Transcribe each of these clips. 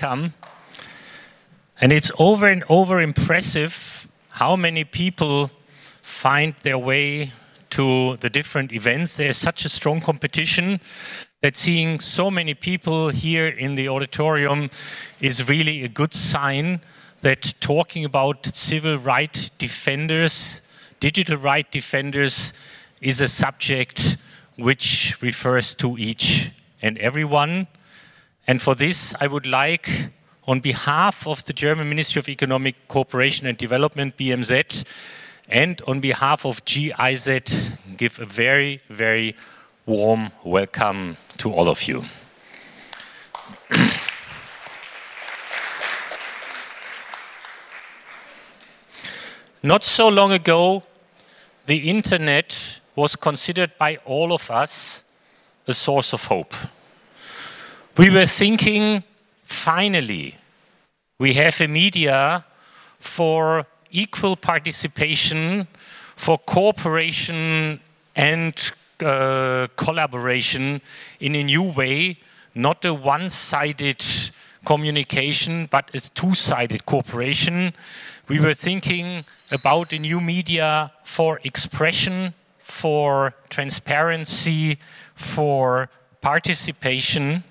welcome. And it's over and over impressive how many people find their way to the different events. There's such a strong competition that seeing so many people here in the auditorium is really a good sign that talking about civil right defenders, digital right defenders, is a subject which refers to each and everyone. And for this, I would like, on behalf of the German Ministry of Economic Cooperation and Development, BMZ, and on behalf of GIZ, give a very, very warm welcome to all of you. Not so long ago, the internet was considered by all of us a source of hope. We were thinking, finally, we have a media for equal participation, for cooperation and uh, collaboration in a new way, not a one sided communication, but a two sided cooperation. We were thinking about a new media for expression, for transparency, for participation.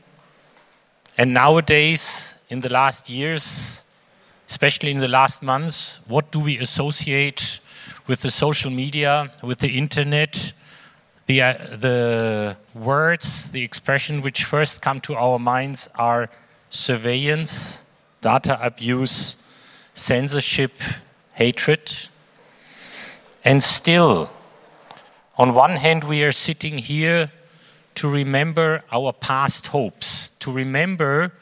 And nowadays, in the last years, especially in the last months, what do we associate with the social media, with the internet? The, uh, the words, the expression which first come to our minds are surveillance, data abuse, censorship, hatred. And still, on one hand, we are sitting here to remember our past hopes, to remember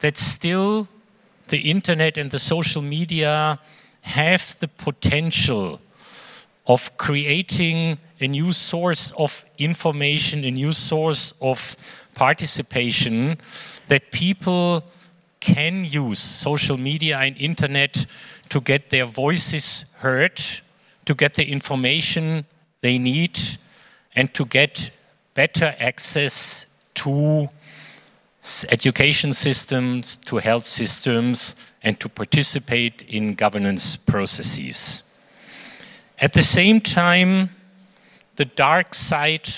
that still the internet and the social media have the potential of creating a new source of information, a new source of participation that people can use social media and internet to get their voices heard, to get the information they need, and to get better access to education systems, to health systems, and to participate in governance processes. At the same time, the dark side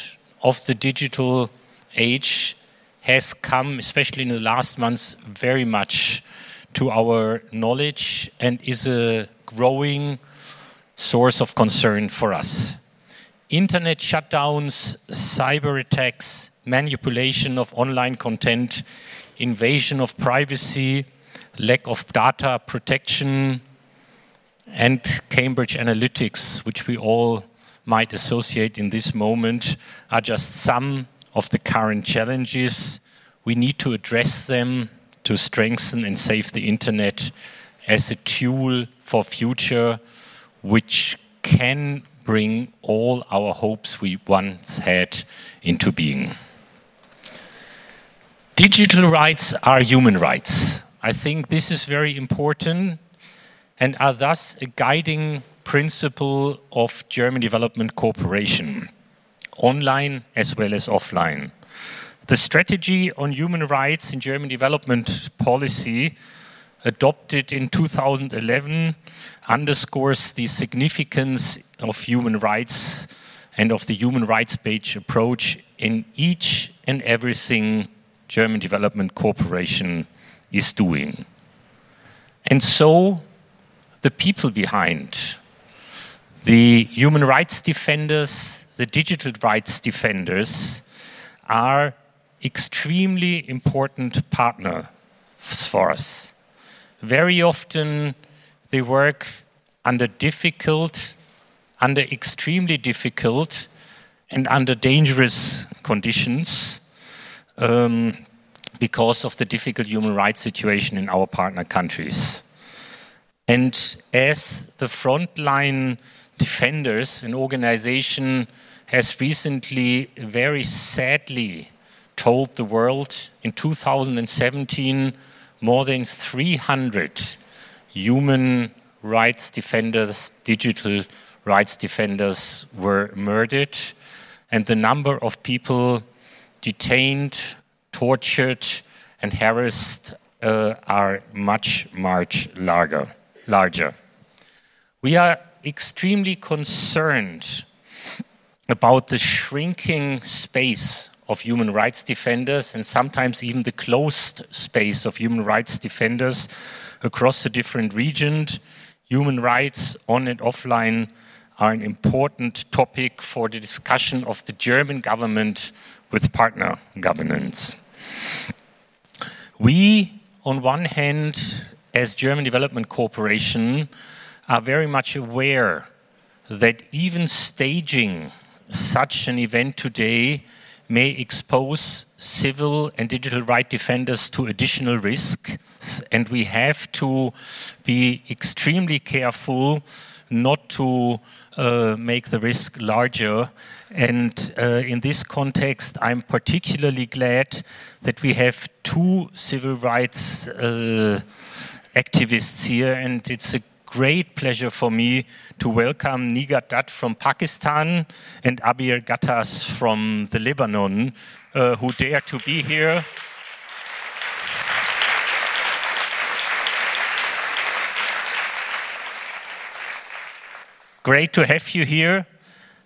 of the digital age has come, especially in the last months, very much to our knowledge and is a growing source of concern for us. Internet shutdowns, cyber attacks, manipulation of online content, invasion of privacy, lack of data protection, and Cambridge Analytica, which we all might associate in this moment, are just some of the current challenges. We need to address them to strengthen and save the internet as a tool for future which can bring all our hopes we once had into being. Digital rights are human rights. I think this is very important and are thus a guiding principle of German development cooperation, online as well as offline. The strategy on human rights in German development policy, adopted in 2011, underscores the significance of human rights and of the human rights based approach in each and everything German Development Corporation is doing. And so the people behind the human rights defenders, the digital rights defenders are extremely important partners for us. Very often they work under difficult, under extremely difficult, and under dangerous conditions um, because of the difficult human rights situation in our partner countries. And as the frontline defenders, an organization has recently very sadly told the world in 2017 more than 300 human rights defenders, digital rights defenders were murdered, and the number of people detained, tortured, and harassed uh, are much, much larger. larger. We are extremely concerned about the shrinking space of human rights defenders and sometimes even the closed space of human rights defenders across the different regions. Human rights on and offline are an important topic for the discussion of the German government with partner governments. We, on one hand, as German Development Corporation, are very much aware that even staging such an event today may expose civil and digital right defenders to additional risks, and we have to be extremely careful not to uh, make the risk larger. And uh, in this context, I'm particularly glad that we have two civil rights uh, activists here, and it's a great pleasure for me to welcome Nighat Dad from Pakistan and Abir Ghattas from the Lebanon, uh, who dare to be here. Great to have you here.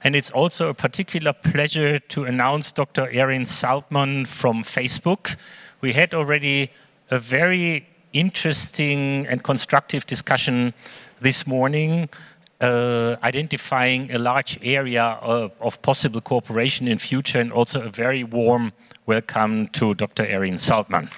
And it's also a particular pleasure to announce Dr. Erin Saltman from Facebook. We had already a very interesting and constructive discussion this morning, uh, identifying a large area of, of, possible cooperation in future, and also a very warm welcome to Dr. Erin Saltman.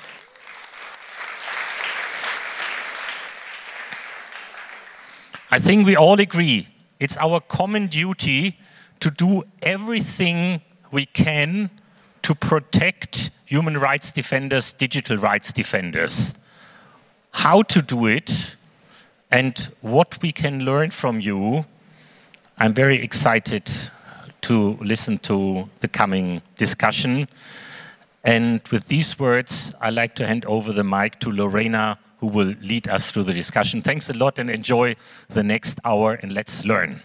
I think we all agree it's our common duty to do everything we can to protect human rights defenders, digital rights defenders how to do it and what we can learn from you. I'm very excited to listen to the coming discussion. And with these words, I'd like to hand over the mic to Lorena, who will lead us through the discussion. Thanks a lot and enjoy the next hour, and let's learn.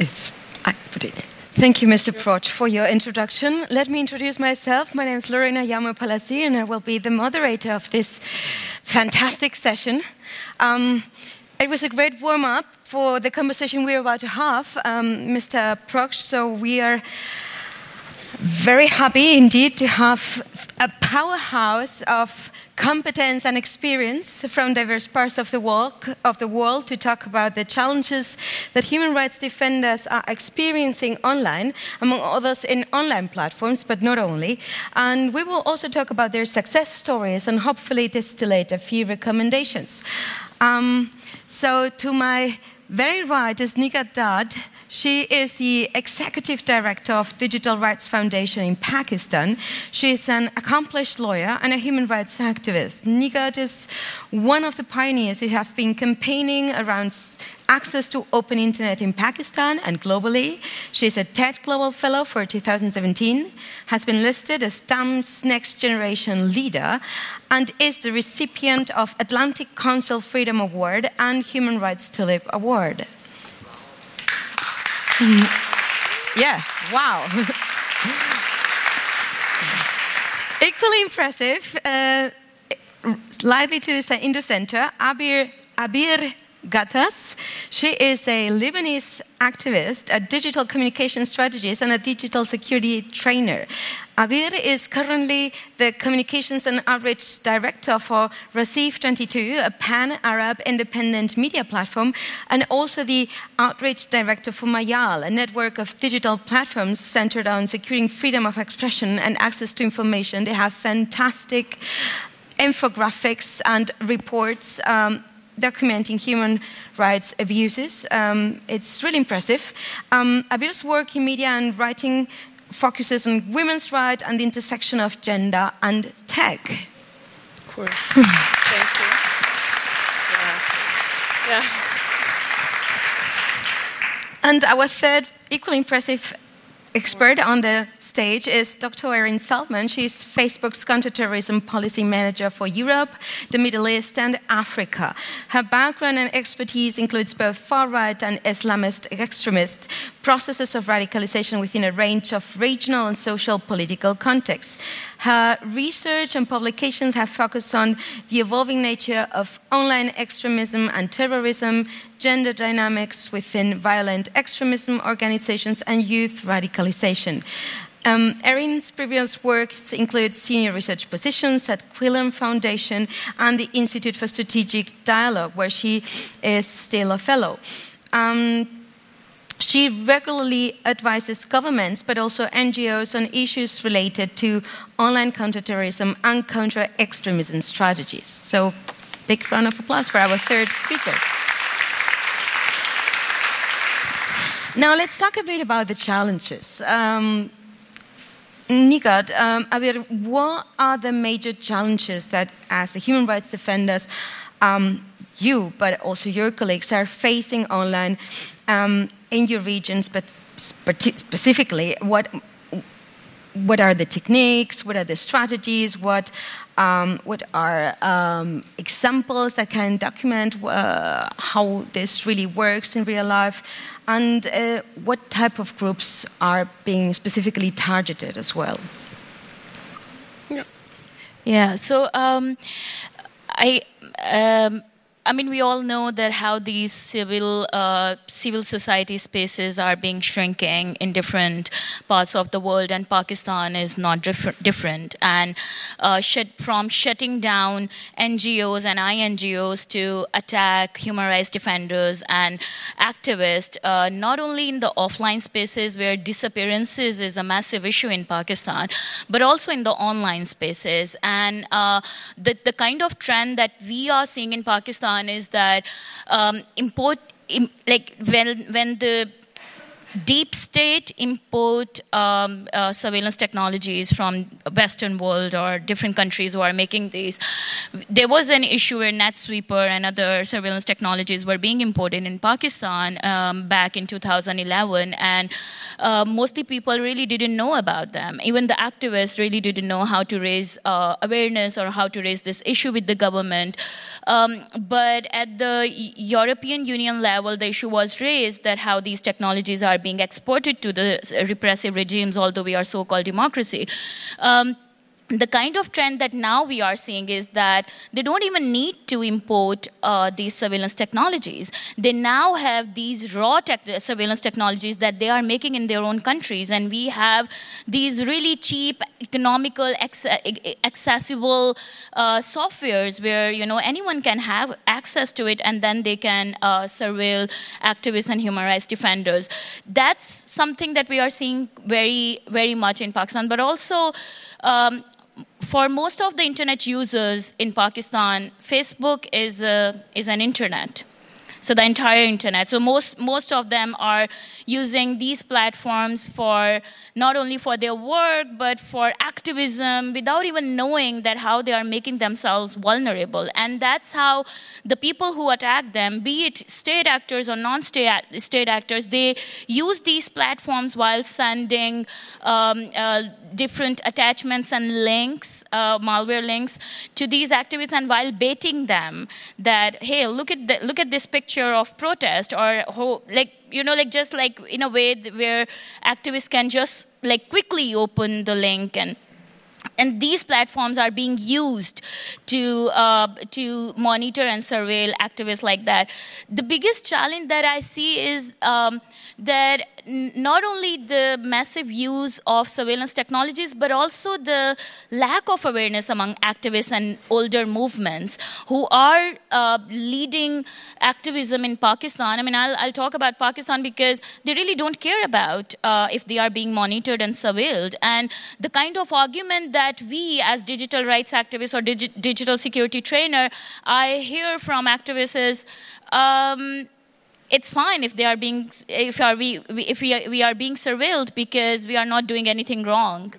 It's, I put it. Thank you, Mr. Proksch, for your introduction. Let me introduce myself. My name is Lorena Jaume-Palasí, and I will be the moderator of this fantastic session. Um, it was a great warm up for the conversation we're about to have, um, Mr. Proksch. So we are very happy indeed to have a powerhouse of competence and experience from diverse parts of the, world, of the world to talk about the challenges that human rights defenders are experiencing online, among others in online platforms, but not only. And we will also talk about their success stories and hopefully distillate a few recommendations. Um, so, to my very right is Nighat Dad. She is the executive director of Digital Rights Foundation in Pakistan. She is an accomplished lawyer and a human rights activist. Nighat is one of the pioneers who have been campaigning around access to open internet in Pakistan and globally. She is a TED Global Fellow for 2017, has been listed as TIME's Next Generation Leader, and is the recipient of Atlantic Council Freedom Award and Human Rights Tulip Award. yeah, wow. Equally impressive, uh, slightly to the, in the center, Abir, Abir Ghattas. She is a Lebanese activist, a digital communication strategist, and a digital security trainer. Abir is currently the Communications and Outreach Director for Raseef22, a pan Arab independent media platform, and also the Outreach Director for Mayal, a network of digital platforms centered on securing freedom of expression and access to information. They have fantastic infographics and reports um, documenting human rights abuses. Um, it's really impressive. Um, Abir's work in media and writing focuses on women's rights and the intersection of gender and tech. Of course. Thank you. Yeah. yeah. And our third, equally impressive expert on the stage is Dr. Erin Saltman. She's Facebook's counterterrorism policy manager for Europe, the Middle East, and Africa. Her background and expertise includes both far right and Islamist extremist processes of radicalization within a range of regional and social political contexts. Her research and publications have focused on the evolving nature of online extremism and terrorism, gender dynamics within violent extremism organizations, and youth radicalization. Um, Erin's previous work includes senior research positions at Quilliam Foundation and the Institute for Strategic Dialogue, where she is still a fellow. Um, she regularly advises governments, but also NGOs, on issues related to online counterterrorism and counter extremism strategies. So, big round of applause for our third speaker. Now, let's talk a bit about the challenges. Um, Nighat, um, what are the major challenges that, as a human rights defenders, um, you, but also your colleagues, are facing online um, in your regions, but specifically, what what are the techniques? What are the strategies? What um, what are um, examples that can document uh, how this really works in real life? And uh, what type of groups are being specifically targeted as well? Yeah. Yeah. So um, I. I mean, we all know that how these civil uh, civil society spaces are being shrinking in different parts of the world, and Pakistan is not different. different. And uh, from shutting down NGOs and INGOs to attack human rights defenders and activists, uh, not only in the offline spaces where disappearances is a massive issue in Pakistan, but also in the online spaces. And uh, the the kind of trend that we are seeing in Pakistan is that um, import, like when when the deep state import um, uh, surveillance technologies from western world or different countries who are making these. There was an issue where netsweeper and other surveillance technologies were being imported in pakistan um, back in 2011 and uh, mostly people really didn't know about them. Even the activists really didn't know how to raise uh, awareness or how to raise this issue with the government. Um, but at the european union level the issue was raised that how these technologies are being exported to the repressive regimes, although we are so called democracy. Um, the kind of trend that now we are seeing is that they don't even need to import uh, these surveillance technologies. They now have these raw tech- surveillance technologies that they are making in their own countries, and we have these really cheap, economical, ex- accessible uh, softwares where you know anyone can have access to it, and then they can uh, surveil activists and human rights defenders. That's something that we are seeing very, very much in Pakistan, but also. Um, for most of the internet users in Pakistan, Facebook is, a, is an internet so the entire internet. So most most of them are using these platforms for not only for their work but for activism without even knowing that how they are making themselves vulnerable. And that's how the people who attack them, be it state actors or non-state state actors, they use these platforms while sending um, uh, different attachments and links, uh, malware links, to these activists, and while baiting them that hey, look at the, look at this picture of protest or like you know like just like in a way where activists can just like quickly open the link and and these platforms are being used to uh, to monitor and surveil activists like that. The biggest challenge that I see is um, that not only the massive use of surveillance technologies, but also the lack of awareness among activists and older movements who are uh, leading activism in Pakistan. I mean, I'll, I'll, talk about Pakistan because they really don't care about uh, if they are being monitored and surveilled. And the kind of argument that we, as digital rights activists or digi- digital security trainer, I hear from activists is. Um, it's fine if they are being if are we if we are, we are being surveilled because we are not doing anything wrong.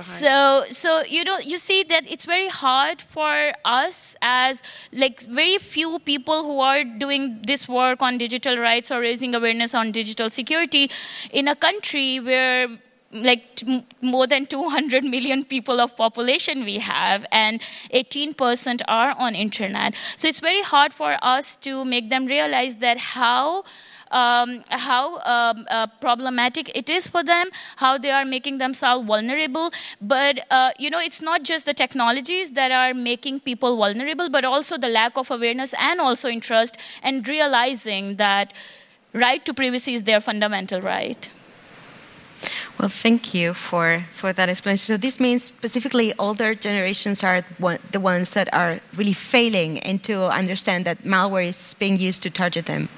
So so you know you see that it's very hard for us as like very few people who are doing this work on digital rights or raising awareness on digital security in a country where like t- more than 200 million people of population we have, and 18% are on internet. So it's very hard for us to make them realize that how um, how um, uh, problematic it is for them, how they are making themselves vulnerable. But, uh, you know, it's not just the technologies that are making people vulnerable, but also the lack of awareness and also interest and realizing that right to privacy is their fundamental right. Well, thank you for, for that explanation. So this means specifically older generations are one, the ones that are really failing and to understand that malware is being used to target them.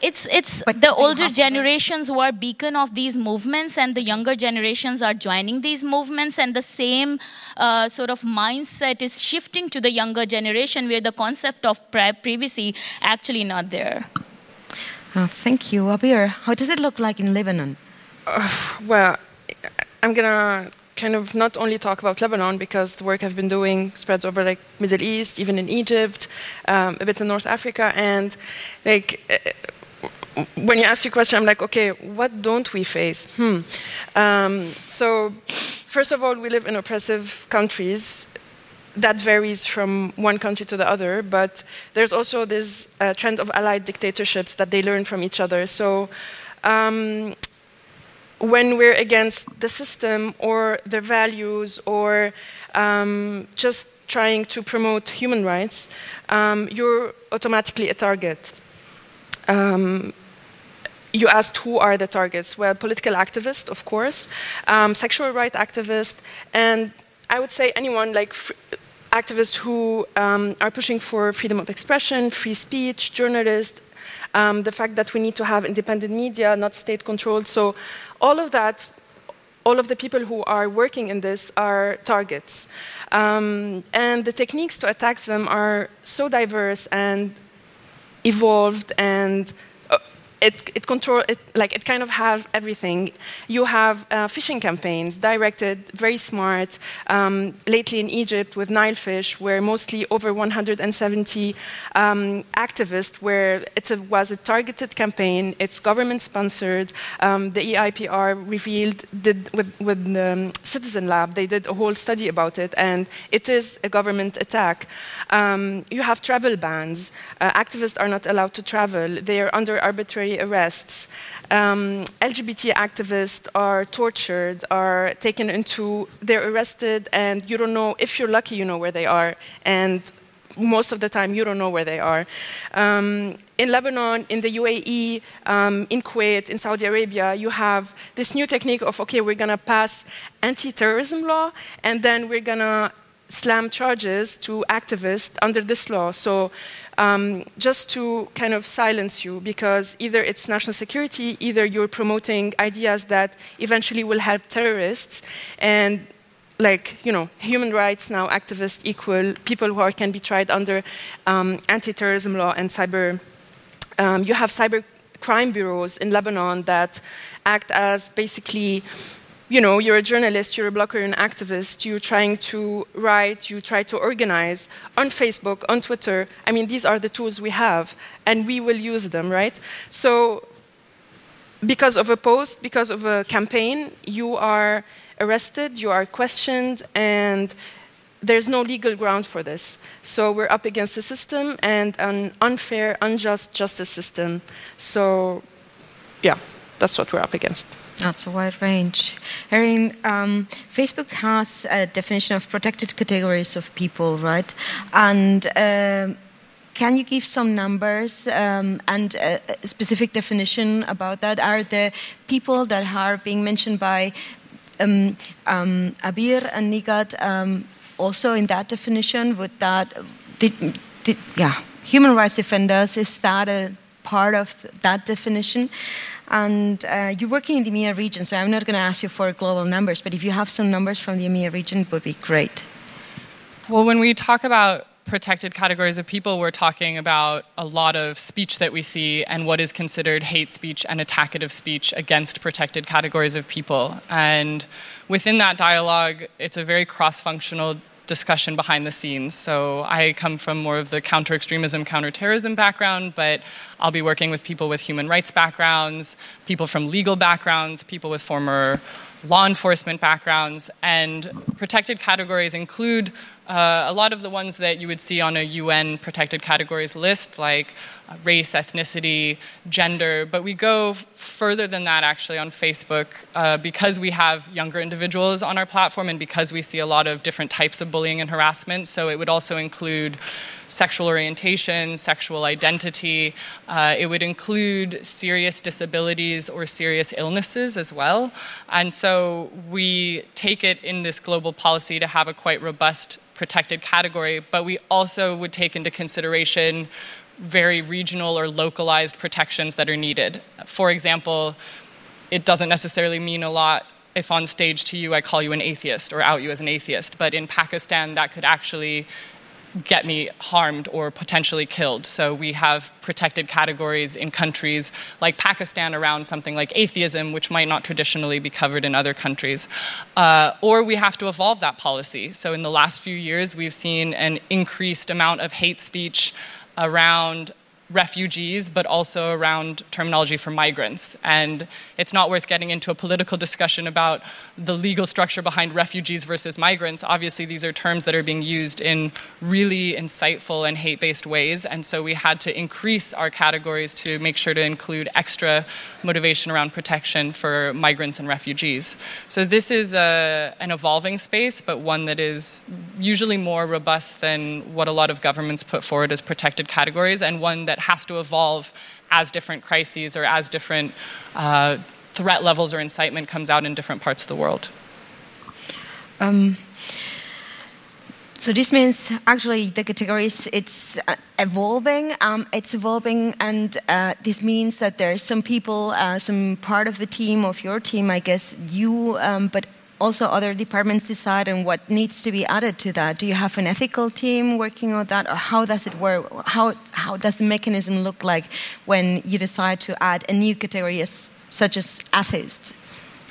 It's it's but the older generations who are beacon of these movements, and the younger generations are joining these movements, and the same uh, sort of mindset is shifting to the younger generation, where the concept of privacy actually not there. Uh, thank you, Abir. How does it look like in Lebanon? Uh, well, I'm gonna kind of not only talk about Lebanon because the work I've been doing spreads over like Middle East, even in Egypt, um, a bit in North Africa, and like uh, when you ask your question, I'm like, okay, what don't we face? Hmm. Um, so, first of all, we live in oppressive countries. That varies from one country to the other, but there's also this uh, trend of allied dictatorships that they learn from each other. So, um, when we're against the system or their values or um, just trying to promote human rights, um, you're automatically a target. Um, you asked who are the targets? Well, political activists, of course, um, sexual rights activists, and I would say anyone like activists who um, are pushing for freedom of expression, free speech, journalists, um, the fact that we need to have independent media, not state controlled. So all of that, all of the people who are working in this are targets. Um, and the techniques to attack them are so diverse and evolved and it, it control it like it kind of have everything. You have uh, phishing campaigns directed, very smart. Um, lately in Egypt with Nile Phish, where mostly over 170 um, activists, where it was a targeted campaign. It's government sponsored. Um, the EIPR revealed did with, with um, Citizen Lab. They did a whole study about it, and it is a government attack. Um, you have travel bans. Uh, activists are not allowed to travel. They are under arbitrary arbitrary arrests. Um, LGBT activists are tortured, are taken into, they're arrested, and you don't know, if you're lucky, you know where they are, and most of the time you don't know where they are. Um, in Lebanon, in the UAE, um, in Kuwait, in Saudi Arabia, you have this new technique of okay, we're gonna pass anti terrorism law, and then we're gonna slam charges to activists under this law. So um, just to kind of silence you because either it's national security, either you're promoting ideas that eventually will help terrorists, and like you know, human rights now activists equal people who are, can be tried under um, anti-terrorism law and cyber. Um, you have cyber crime bureaus in Lebanon that act as basically you know, you're a journalist, you're a blogger, an activist, you're trying to write, you try to organize on Facebook, on Twitter. I mean, these are the tools we have, and we will use them, right? So, because of a post, because of a campaign, you are arrested, you are questioned, and there's no legal ground for this. So, we're up against a system and an unfair, unjust justice system. So, yeah, that's what we're up against. That's a wide range. Erin, um, Facebook has a definition of protected categories of people, right? And uh, can you give some numbers um, and a specific definition about that? Are the people that are being mentioned by um, um, Abir and Nighat um, also in that definition? Would that, did, did, yeah, human rights defenders, is that a part of that definition? And uh, you're working in the EMEA region, so I'm not going to ask you for global numbers, but if you have some numbers from the EMEA region, it would be great. Well, when we talk about protected categories of people, we're talking about a lot of speech that we see and what is considered hate speech and attackative speech against protected categories of people. And within that dialogue, it's a very cross functional discussion behind the scenes. So I come from more of the counter extremism, counterterrorism background, but I'll be working with people with human rights backgrounds, people from legal backgrounds, people with former law enforcement backgrounds, and protected categories include uh, a lot of the ones that you would see on a UN protected categories list, like uh, race, ethnicity, gender. But we go further than that actually on Facebook uh, because we have younger individuals on our platform and because we see a lot of different types of bullying and harassment. So it would also include sexual orientation, sexual identity. Uh, it would include serious disabilities or serious illnesses as well. And so we take it in this global policy to have a quite robust protected category, but we also would take into consideration very regional or localized protections that are needed. For example, it doesn't necessarily mean a lot if on stage to you I call you an atheist or out you as an atheist, but in Pakistan that could actually get me harmed or potentially killed. So we have protected categories in countries like Pakistan around something like atheism, which might not traditionally be covered in other countries. Uh, or we have to evolve that policy. So in the last few years, we've seen an increased amount of hate speech around refugees, but also around terminology for migrants. And it's not worth getting into a political discussion about the legal structure behind refugees versus migrants. Obviously, these are terms that are being used in really inciteful and hate based ways. And so we had to increase our categories to make sure to include extra motivation around protection for migrants and refugees. So this is a, an evolving space, but one that is usually more robust than what a lot of governments put forward as protected categories, and one that has to evolve as different crises or as different uh, threat levels or incitement comes out in different parts of the world. Um, so this means actually the categories it's uh, evolving. Um, it's evolving, and uh, this means that there are some people, uh, some part of the team of your team, I guess you, um, but also other departments decide on what needs to be added to that? Do you have an ethical team working on that, or how does it work? How, how does the mechanism look like when you decide to add a new category as, such as atheist?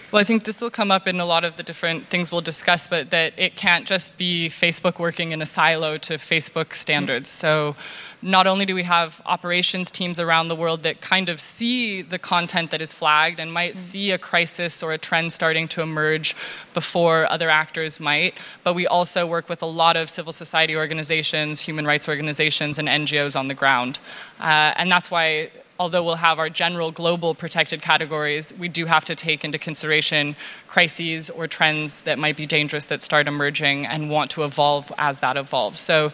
Well, I think this will come up in a lot of the different things we'll discuss, but that it can't just be Facebook working in a silo to Facebook standards. So, not only do we have operations teams around the world that kind of see the content that is flagged and might see a crisis or a trend starting to emerge before other actors might, but we also work with a lot of civil society organizations, human rights organizations, and NGOs on the ground. Uh, and that's why although we'll have our general global protected categories, we do have to take into consideration crises or trends that might be dangerous that start emerging and want to evolve as that evolves. So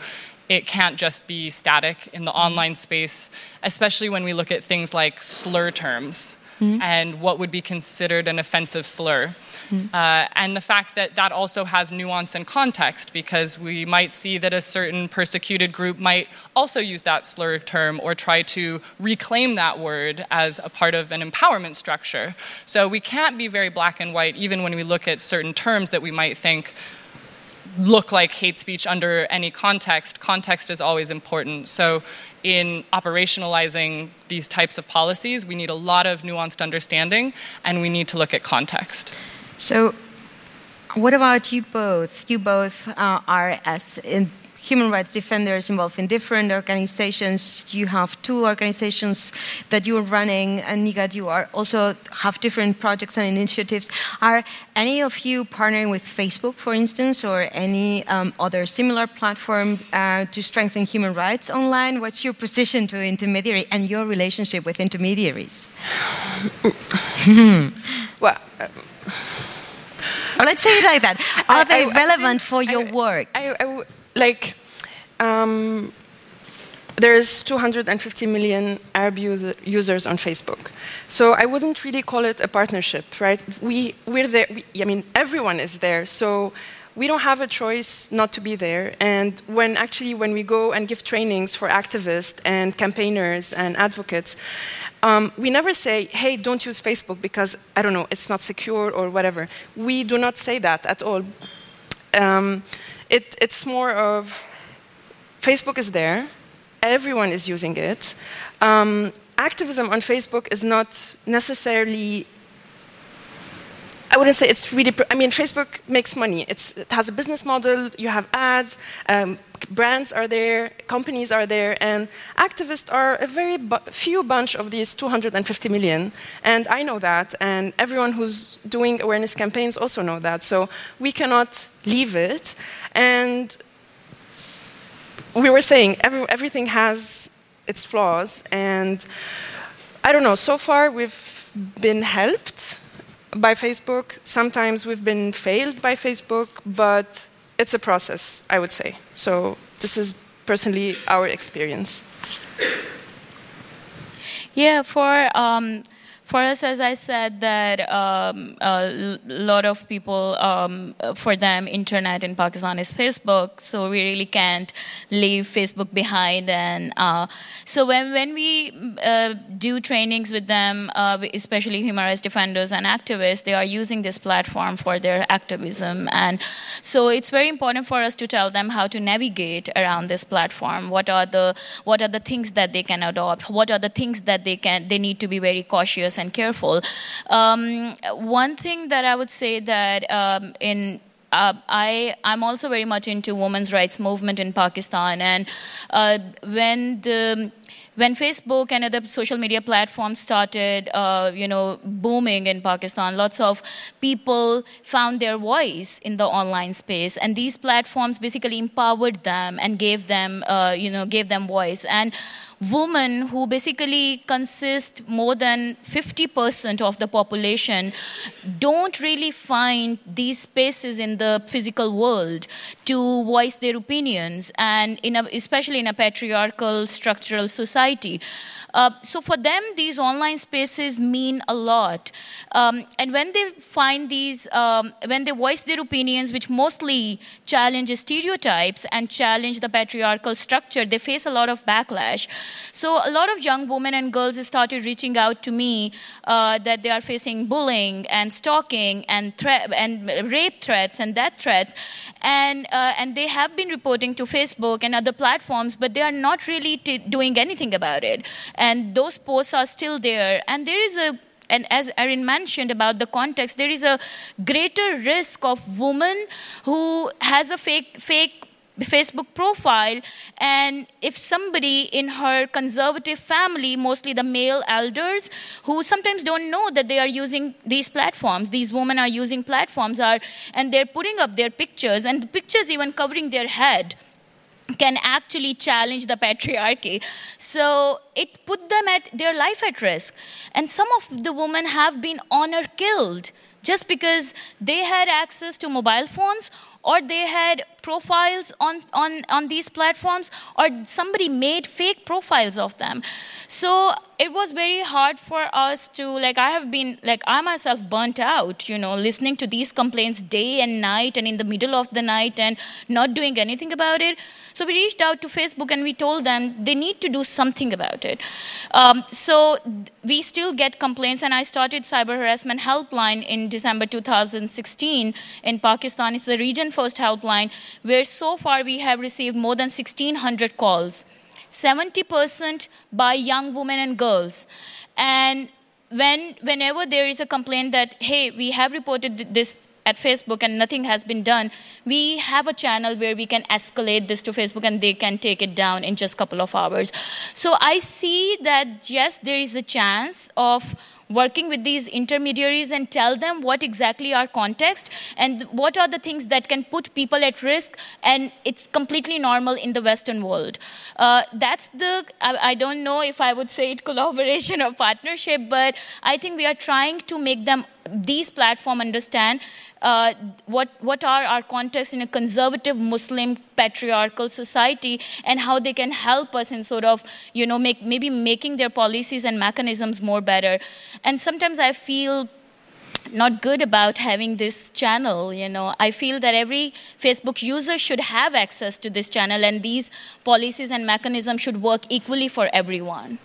it can't just be static in the online space, especially when we look at things like slur terms mm-hmm. and what would be considered an offensive slur. Mm-hmm. Uh, and the fact that that also has nuance and context, because we might see that a certain persecuted group might also use that slur term or try to reclaim that word as a part of an empowerment structure. So we can't be very black and white, even when we look at certain terms that we might think look like hate speech under any context. Context is always important. So, in operationalizing these types of policies, we need a lot of nuanced understanding and we need to look at context. So, what about you both? You both uh, are as human rights defenders involved in different organizations. You have two organizations that you're running, and Nighat, you are also have different projects and initiatives. Are any of you partnering with Facebook, for instance, or any um, other similar platform uh, to strengthen human rights online? What's your position to intermediary and your relationship with intermediaries? well. Uh, let's say it like that. Are I, they I, relevant I, for your work? like, um, there's 250 million Arab user, users on Facebook. So I wouldn't really call it a partnership, right? We, we're there, we, I mean, everyone is there. So we don't have a choice not to be there. And when actually, when we go and give trainings for activists and campaigners and advocates, um, we never say, hey, don't use Facebook because, I don't know, it's not secure or whatever. We do not say that at all. Um, it, it's more of Facebook is there, everyone is using it. Um, activism on Facebook is not necessarily I wouldn't say it's really. I mean, Facebook makes money. It's, it has a business model. You have ads. Um, brands are there. Companies are there, and activists are a very bu few bunch of these 250 million. And I know that, and everyone who's doing awareness campaigns also know that. So we cannot leave it. And we were saying every, everything has its flaws, and I don't know. So far, we've been helped by Facebook. Sometimes we've been failed by Facebook, but it's a process, I would say. So this is personally our experience. Yeah, for um, for us, as I said, that um, a lot of people, um, for them, internet in Pakistan is Facebook, so we really can't leave Facebook behind. And uh, so when when we uh, do trainings with them, uh, especially human rights defenders and activists, they are using this platform for their activism, and so it's very important for us to tell them how to navigate around this platform. What are the what are the things that they can adopt? What are the things that they can they need to be very cautious and careful. Um, one thing that I would say that um, in uh, I, I'm also very much into women's rights movement in Pakistan, and uh, when the when Facebook and other social media platforms started, uh, you know, booming in Pakistan, lots of people found their voice in the online space, and these platforms basically empowered them and gave them, uh, you know, gave them voice. And women who basically consist more than 50% of the population don't really find these spaces in the physical world to voice their opinions and in a, especially in a patriarchal structural society uh, so for them, these online spaces mean a lot. Um, and when they find these, um, when they voice their opinions, which mostly challenge stereotypes and challenge the patriarchal structure, they face a lot of backlash. So a lot of young women and girls started reaching out to me uh, that they are facing bullying and stalking and thre- and rape threats and death threats, and uh, and they have been reporting to Facebook and other platforms, but they are not really t- doing anything about it and those posts are still there. And there is a and as Erin mentioned about the context, there is a greater risk of woman who has a fake fake Facebook profile, and if somebody in her conservative family, mostly the male elders, who sometimes don't know that they are using these platforms, these women are using platforms, are and they're putting up their pictures, and the pictures even covering their head can actually challenge the patriarchy. So it put them at their life at risk. And some of the women have been honor killed just because they had access to mobile phones or they had profiles on, on, on these platforms or somebody made fake profiles of them. So it was very hard for us to like i have been like i myself burnt out you know listening to these complaints day and night and in the middle of the night and not doing anything about it. So we reached out to facebook and we told them they need to do something about it. Um, so we still get complaints and i started cyber harassment helpline in december 2016 in pakistan. It's the region first helpline, where so far we have received more than 1,600 calls, 70% by young women and girls. And when, whenever there is a complaint that, hey, we have reported this at Facebook and nothing has been done, we have a channel where we can escalate this to Facebook and they can take it down in just a couple of hours. So I see that yes, there is a chance of working with these intermediaries and tell them what exactly our context and what are the things that can put people at risk and it's completely normal in the western world. Uh, that's the I, I, don't know if i would say it collaboration or partnership but i think we are trying to make them these platform understand uh, what, what are our contexts in a conservative Muslim patriarchal society and how they can help us in sort of, you know, make, maybe making their policies and mechanisms more better. And sometimes I feel not good about having this channel you know. I feel that every facebook user should have access to this channel and these policies and mechanisms should work equally for everyone.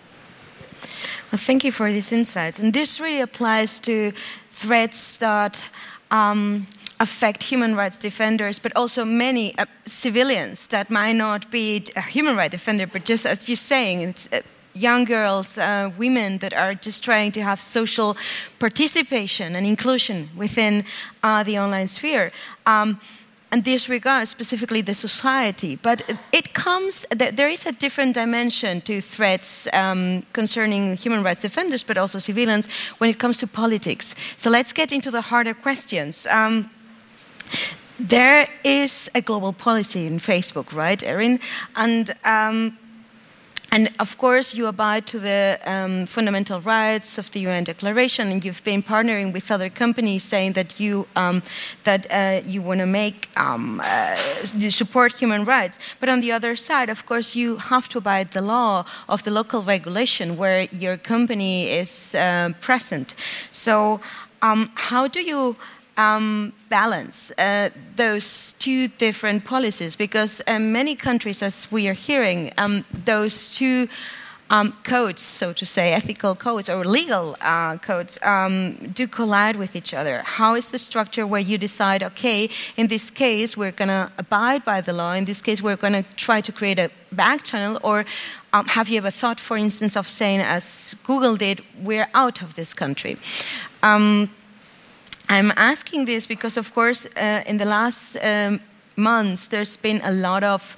Well, thank you for these insights. And this really applies to threats that um, affect human rights defenders, but also many uh, civilians that might not be a human rights defender, but just as you're saying, it's, uh, young girls, uh, women that are just trying to have social participation and inclusion within uh, the online sphere. Um, and this regards specifically the society. But it comes, there is a different dimension to threats um, concerning human rights defenders, but also civilians when it comes to politics. So let's get into the harder questions. Um, there is a global policy in Facebook, right, Erin? And um, and of course, you abide to the um, fundamental rights of the UN Declaration, and you've been partnering with other companies saying that you um, that uh, you want to make um, uh, support human rights. But on the other side, of course, you have to abide the law of the local regulation where your company is uh, present. So, um, how do you um, balance uh, those two different policies because um, many countries, as we are hearing, um, those two um, codes, so to say, ethical codes or legal uh, codes, um, do collide with each other. How is the structure where you decide, okay, in this case, we're going to abide by the law, in this case, we're going to try to create a back channel, or um, have you ever thought, for instance, of saying, as Google did, we're out of this country? Um, I'm asking this because, of course, uh, in the last um, months, there's been a lot of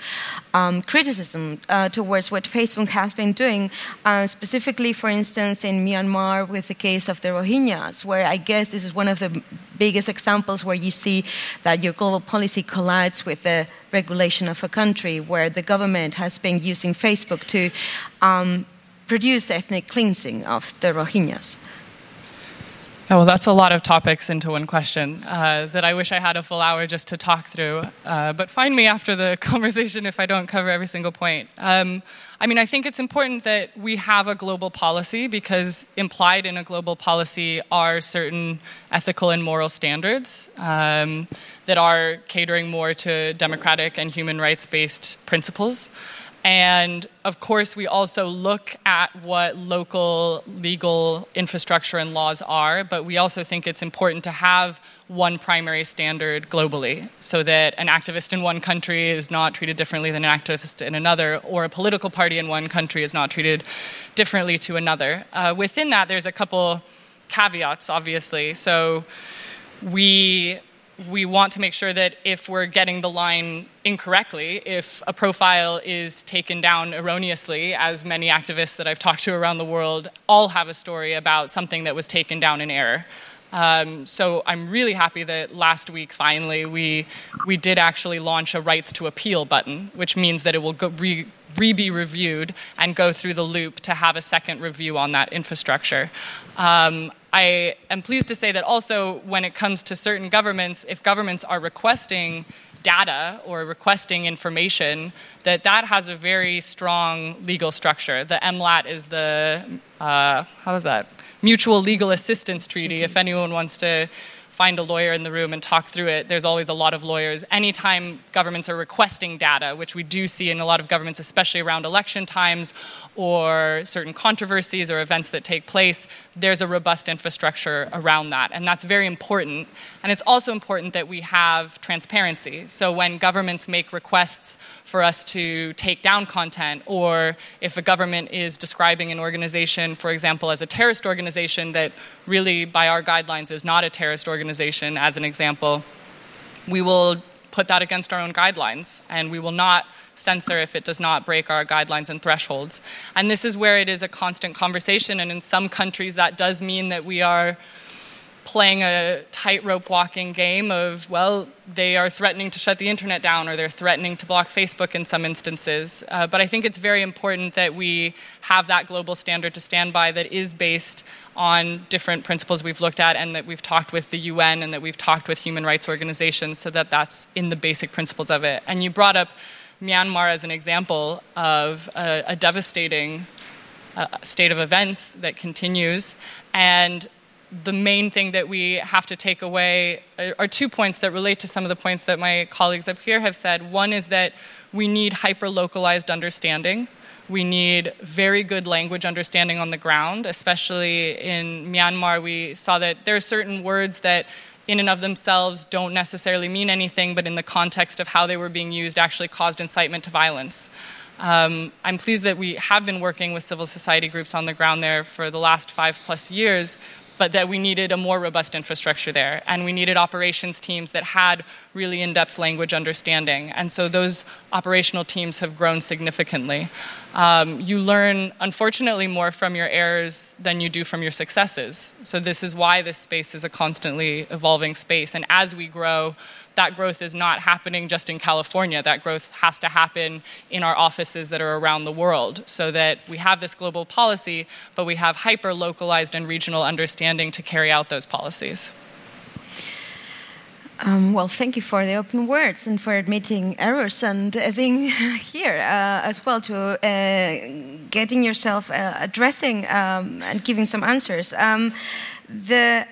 um, criticism uh, towards what Facebook has been doing, uh, specifically, for instance, in Myanmar with the case of the Rohingyas, where I guess this is one of the biggest examples where you see that your global policy collides with the regulation of a country, where the government has been using Facebook to um, produce ethnic cleansing of the Rohingyas. Oh, well, that's a lot of topics into one question uh, that I wish I had a full hour just to talk through. Uh, but find me after the conversation if I don't cover every single point. Um, I mean, I think it's important that we have a global policy because implied in a global policy are certain ethical and moral standards um, that are catering more to democratic and human rights based principles. And of course, we also look at what local legal infrastructure and laws are, but we also think it's important to have one primary standard globally so that an activist in one country is not treated differently than an activist in another, or a political party in one country is not treated differently to another. Uh, within that, there's a couple caveats, obviously. So we we want to make sure that if we're getting the line incorrectly, if a profile is taken down erroneously, as many activists that I've talked to around the world all have a story about something that was taken down in error. Um, so I'm really happy that last week, finally, we, we did actually launch a rights to appeal button, which means that it will re, re be reviewed and go through the loop to have a second review on that infrastructure. Um, I am pleased to say that also when it comes to certain governments, if governments are requesting data or requesting information, that that has a very strong legal structure. The MLAT is the, uh, how is that? Mutual Legal Assistance Treaty, if anyone wants to find a lawyer in the room and talk through it. There's always a lot of lawyers. Anytime governments are requesting data, which we do see in a lot of governments, especially around election times or certain controversies or events that take place, there's a robust infrastructure around that. And that's very important. And it's also important that we have transparency. So when governments make requests for us to take down content, or if a government is describing an organization, for example, as a terrorist organization that really, by our guidelines, is not a terrorist organization, as an example, we will put that against our own guidelines and we will not censor if it does not break our guidelines and thresholds. And this is where it is a constant conversation, and in some countries, that does mean that we are playing a tightrope walking game of, well, they are threatening to shut the internet down or they're threatening to block Facebook in some instances. Uh, but I think it's very important that we have that global standard to stand by that is based on different principles we've looked at and that we've talked with the UN and that we've talked with human rights organizations so that that's in the basic principles of it. And you brought up Myanmar as an example of a, a devastating uh, state of events that continues. And the main thing that we have to take away are two points that relate to some of the points that my colleagues up here have said. One is that we need hyper localized understanding. We need very good language understanding on the ground, especially in Myanmar. We saw that there are certain words that, in and of themselves, don't necessarily mean anything, but in the context of how they were being used, actually caused incitement to violence. Um, I'm pleased that we have been working with civil society groups on the ground there for the last five plus years, but that we needed a more robust infrastructure there. And we needed operations teams that had really in depth language understanding. And so those operational teams have grown significantly. Um, you learn, unfortunately, more from your errors than you do from your successes. So this is why this space is a constantly evolving space. And as we grow, that growth is not happening just in California. That growth has to happen in our offices that are around the world so that we have this global policy, but we have hyper localized and regional understanding to carry out those policies. Um, well, thank you for the open words and for admitting errors and uh, being here uh, as well to uh, getting yourself uh, addressing um, and giving some answers. Um, the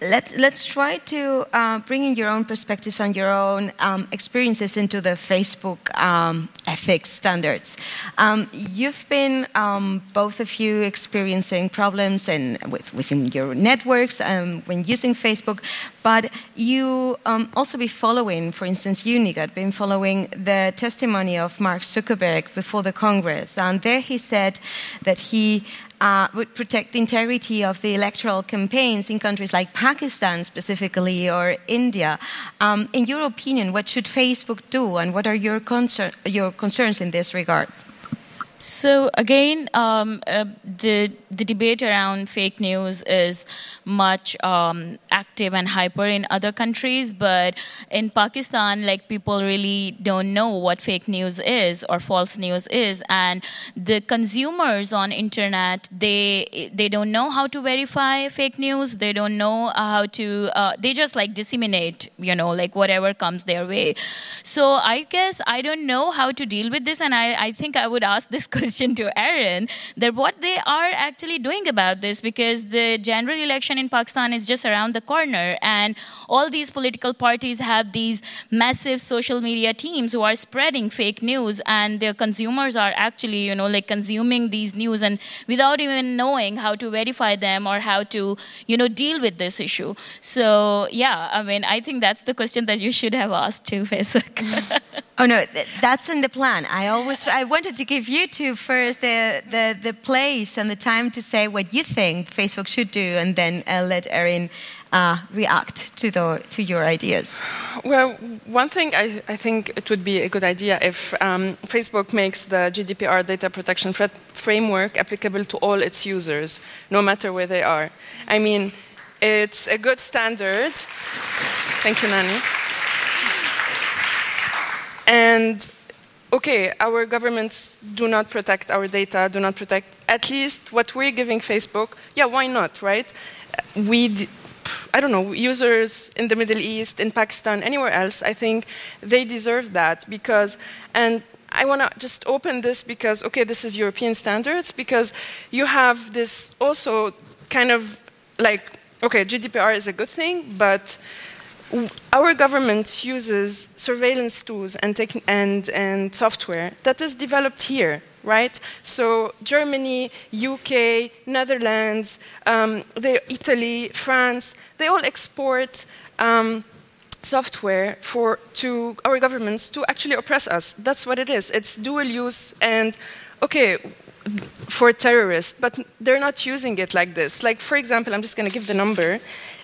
let's let's try to uh, bring in your own perspectives on your own um, experiences into the Facebook um, ethics standards. Um, you've been um, both of you experiencing problems in, with, within your networks um, when using Facebook, but you um, also be following, for instance, you Nighat, been following the testimony of Mark Zuckerberg before the Congress, and there he said that he uh, would protect the integrity of the electoral campaigns in countries like Pakistan specifically or India. Um, in your opinion, what should Facebook do and what are your, your concerns in this regard? So again, um, uh, the the debate around fake news is much um, active and hyper in other countries, but in Pakistan, like people really don't know what fake news is or false news is, and the consumers on internet they they don't know how to verify fake news. They don't know how to. Uh, they just like disseminate, you know, like whatever comes their way. So I guess I don't know how to deal with this, and I I think I would ask this question to Erin that what they are actually doing about this because the general election in Pakistan is just around the corner and all these political parties have these massive social media teams who are spreading fake news and their consumers are actually you know like consuming these news and without even knowing how to verify them or how to you know deal with this issue. So yeah i mean i think that's the question that you should have asked to Facebook oh no that's in the plan i always i wanted to give you two first the, the, the place and the time to say what you think Facebook should do, and then uh, let Erin uh, react to, the, to your ideas. Well, one thing I, I think it would be a good idea if um, Facebook makes the GDPR data protection framework applicable to all its users, no matter where they are. I mean, it's a good standard. Thank you, Nani. And okay, our governments do not protect our data, do not protect at least what we're giving Facebook. Yeah, why not, right? We, I don't know, users in the Middle East, in Pakistan, anywhere else, I think they deserve that because, and I want to just open this because, okay, this is European standards, because you have this also kind of like, okay, GDPR is a good thing, but our government uses surveillance tools and, and, and software that is developed here, right? So Germany, UK, Netherlands, um, Italy, France, they all export um, software for, to our governments to actually oppress us. That's what it is. It's dual use and, okay, for terrorists, but they're not using it like this. Like, for example, I'm just going to give the number.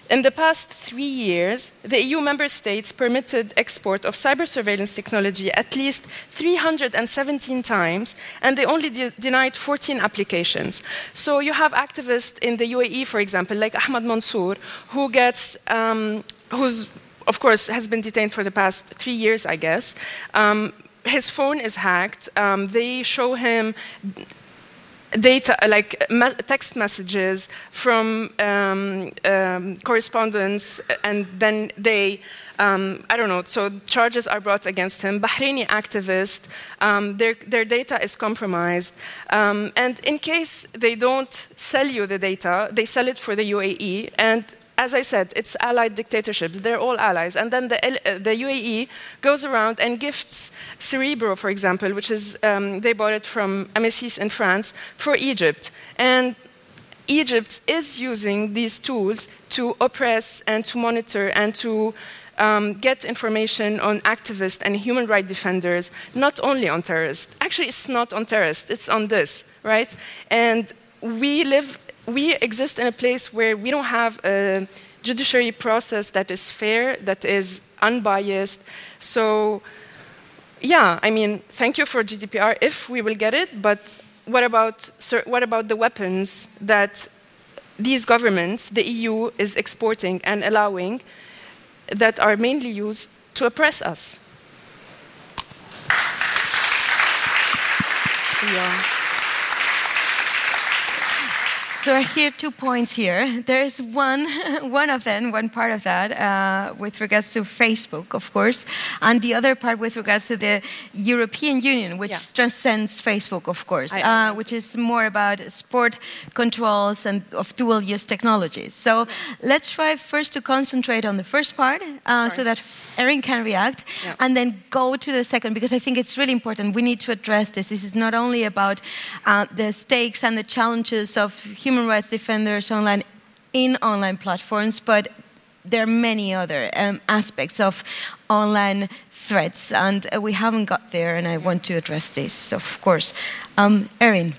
In the past three years, the EU member states permitted export of cyber surveillance technology at least 317 times, and they only de denied 14 applications. So you have activists in the UAE, for example, like Ahmed Mansoor, who gets, um, who's of course has been detained for the past three years, I guess. Um, his phone is hacked. Um, they show him data, like text messages from um, um, correspondence, and then they, um, I don't know, so charges are brought against him. Bahraini activist, um, their, their data is compromised. Um, and in case they don't sell you the data, they sell it for the UAE, and as I said, it's allied dictatorships. They're all allies. And then the, uh, the UAE goes around and gifts Cerebro, for example, which is, um, they bought it from Amesys in France, for Egypt. And Egypt is using these tools to oppress and to monitor and to um, get information on activists and human rights defenders, not only on terrorists. Actually, it's not on terrorists, it's on this, right? And we live, we exist in a place where we don't have a judiciary process that is fair, that is unbiased. So, yeah, I mean, thank you for GDPR if we will get it, but what about, what about the weapons that these governments, the EU, is exporting and allowing that are mainly used to oppress us? Yeah. So I hear two points here. There's one, one of them, one part of that, uh, with regards to Facebook, of course, and the other part with regards to the European Union, which yeah. transcends Facebook, of course, uh, which is more about sport controls and of dual-use technologies. So let's try first to concentrate on the first part, uh, so that Erin can react, yeah. and then go to the second because I think it's really important. We need to address this. This is not only about uh, the stakes and the challenges of human human rights defenders online in online platforms, but there are many other um, aspects of online threats, and uh, we haven't got there, and I want to address this, of course. Um, Erin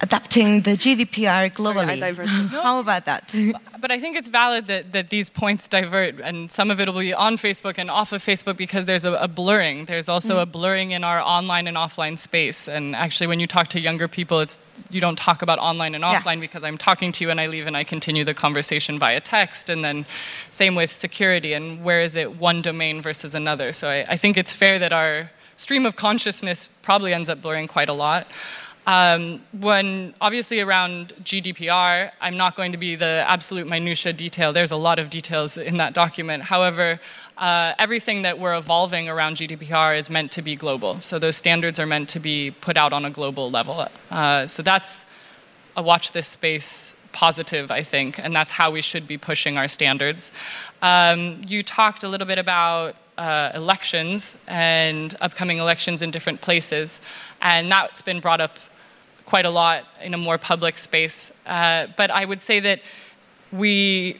adapting the GDPR globally. Sorry, How about that? but I think it's valid that, that these points divert, and some of it will be on Facebook and off of Facebook because there's a, a blurring. There's also mm. a blurring in our online and offline space. And actually, when you talk to younger people, it's you don't talk about online and offline yeah. because I'm talking to you and I leave and I continue the conversation via text. And then same with security and where is it one domain versus another. So I, I think it's fair that our stream of consciousness probably ends up blurring quite a lot. Um, when obviously around GDPR, I'm not going to be the absolute minutia detail. There's a lot of details in that document. However, uh, everything that we're evolving around GDPR is meant to be global. So those standards are meant to be put out on a global level. Uh, so that's a watch this space positive, I think, and that's how we should be pushing our standards. Um, you talked a little bit about uh, elections and upcoming elections in different places, and that's been brought up quite a lot in a more public space. Uh, but I would say that we,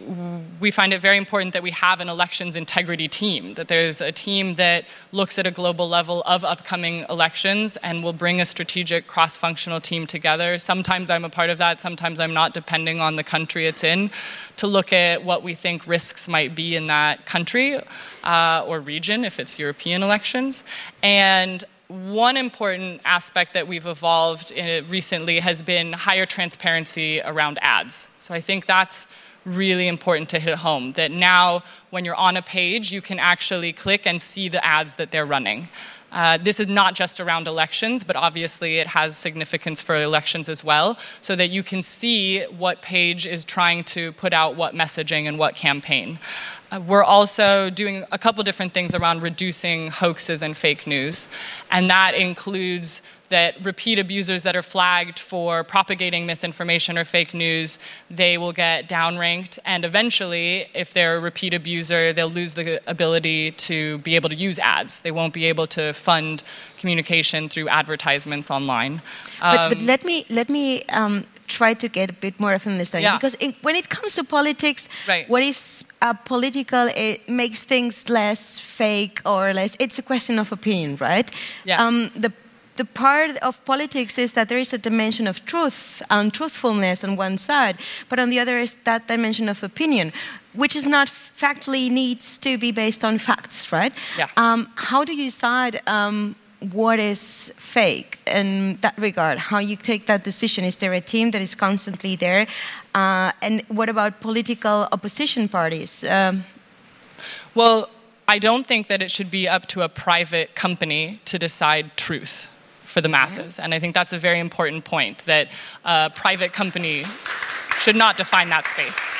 we find it very important that we have an elections integrity team, that there's a team that looks at a global level of upcoming elections and will bring a strategic cross functional team together. Sometimes I'm a part of that, sometimes I'm not, depending on the country it's in, to look at what we think risks might be in that country uh, or region if it's European elections. And one important aspect that we've evolved recently has been higher transparency around ads. So I think that's really important to hit home that now when you're on a page, you can actually click and see the ads that they're running. Uh, this is not just around elections, but obviously it has significance for elections as well, so that you can see what page is trying to put out what messaging and what campaign. Uh, we're also doing a couple different things around reducing hoaxes and fake news, and that includes that repeat abusers that are flagged for propagating misinformation or fake news, they will get downranked, and eventually, if they're a repeat abuser, they'll lose the ability to be able to use ads. They won't be able to fund communication through advertisements online. Um, but, but, um, let me let me um, try to get a bit more of an understanding yeah. because in, when it comes to politics, right. what is uh, political it makes things less fake or less. It's a question of opinion, right? Yes. Um, the the part of politics is that there is a dimension of truth and truthfulness on one side, but on the other is that dimension of opinion, which is not factually needs to be based on facts, right? Yeah. Um, how do you decide um, what is fake in that regard? How you take that decision? Is there a team that is constantly there? Uh, and what about political opposition parties? Um, well, I don't think that it should be up to a private company to decide truth for the masses. And I think that's a very important point that a private company should not define that space.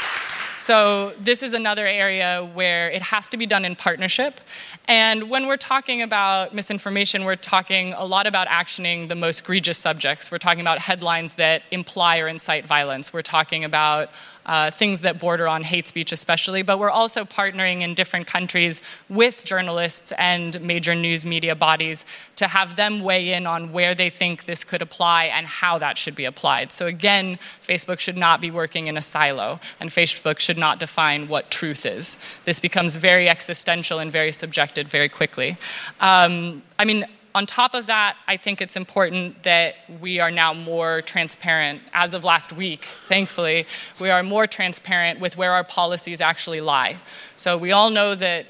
So, this is another area where it has to be done in partnership. And when we're talking about misinformation, we're talking a lot about actioning the most egregious subjects. We're talking about headlines that imply or incite violence. We're talking about uh, things that border on hate speech, especially. But we're also partnering in different countries with journalists and major news media bodies to have them weigh in on where they think this could apply and how that should be applied. So, again, Facebook should not be working in a silo, and Facebook should not define what truth is. This becomes very existential and very subjective very quickly. Um, I mean, on top of that, I think it's important that we are now more transparent. As of last week, thankfully, we are more transparent with where our policies actually lie. So we all know that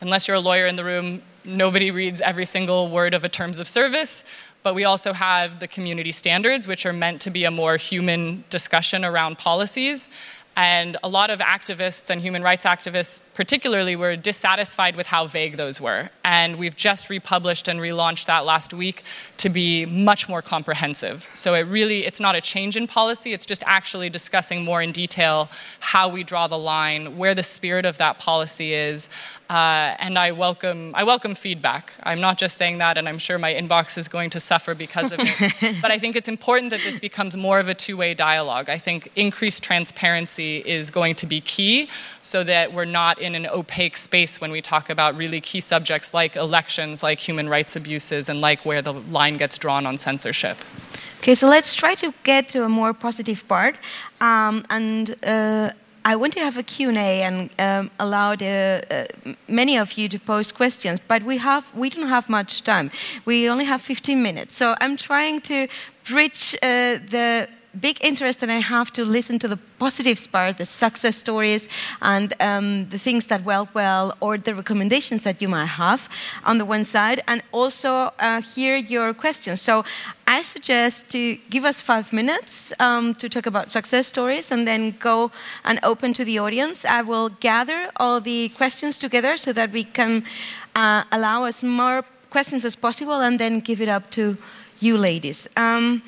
unless you're a lawyer in the room, nobody reads every single word of a terms of service. But we also have the community standards, which are meant to be a more human discussion around policies. And a lot of activists and human rights activists, particularly, were dissatisfied with how vague those were. And we've just republished and relaunched that last week to be much more comprehensive. So it really, it's not a change in policy, it's just actually discussing more in detail how we draw the line, where the spirit of that policy is. Uh, and I welcome, I welcome feedback. I'm not just saying that, and I'm sure my inbox is going to suffer because of it. but I think it's important that this becomes more of a two way dialogue. I think increased transparency is going to be key so that we're not in an opaque space when we talk about really key subjects like elections, like human rights abuses, and like where the line gets drawn on censorship. Okay, so let's try to get to a more positive part. Um, and uh, I want to have a Q&A and um, allow the, uh, many of you to pose questions, but we, have, we don't have much time. We only have 15 minutes. So I'm trying to bridge uh, the big interest and I have to listen to the positive part, the success stories, and um, the things that went well, or the recommendations that you might have on the one side, and also uh, hear your questions. So I suggest to give us five minutes um, to talk about success stories and then go and open to the audience. I will gather all the questions together so that we can uh, allow as more questions as possible and then give it up to you ladies. Um,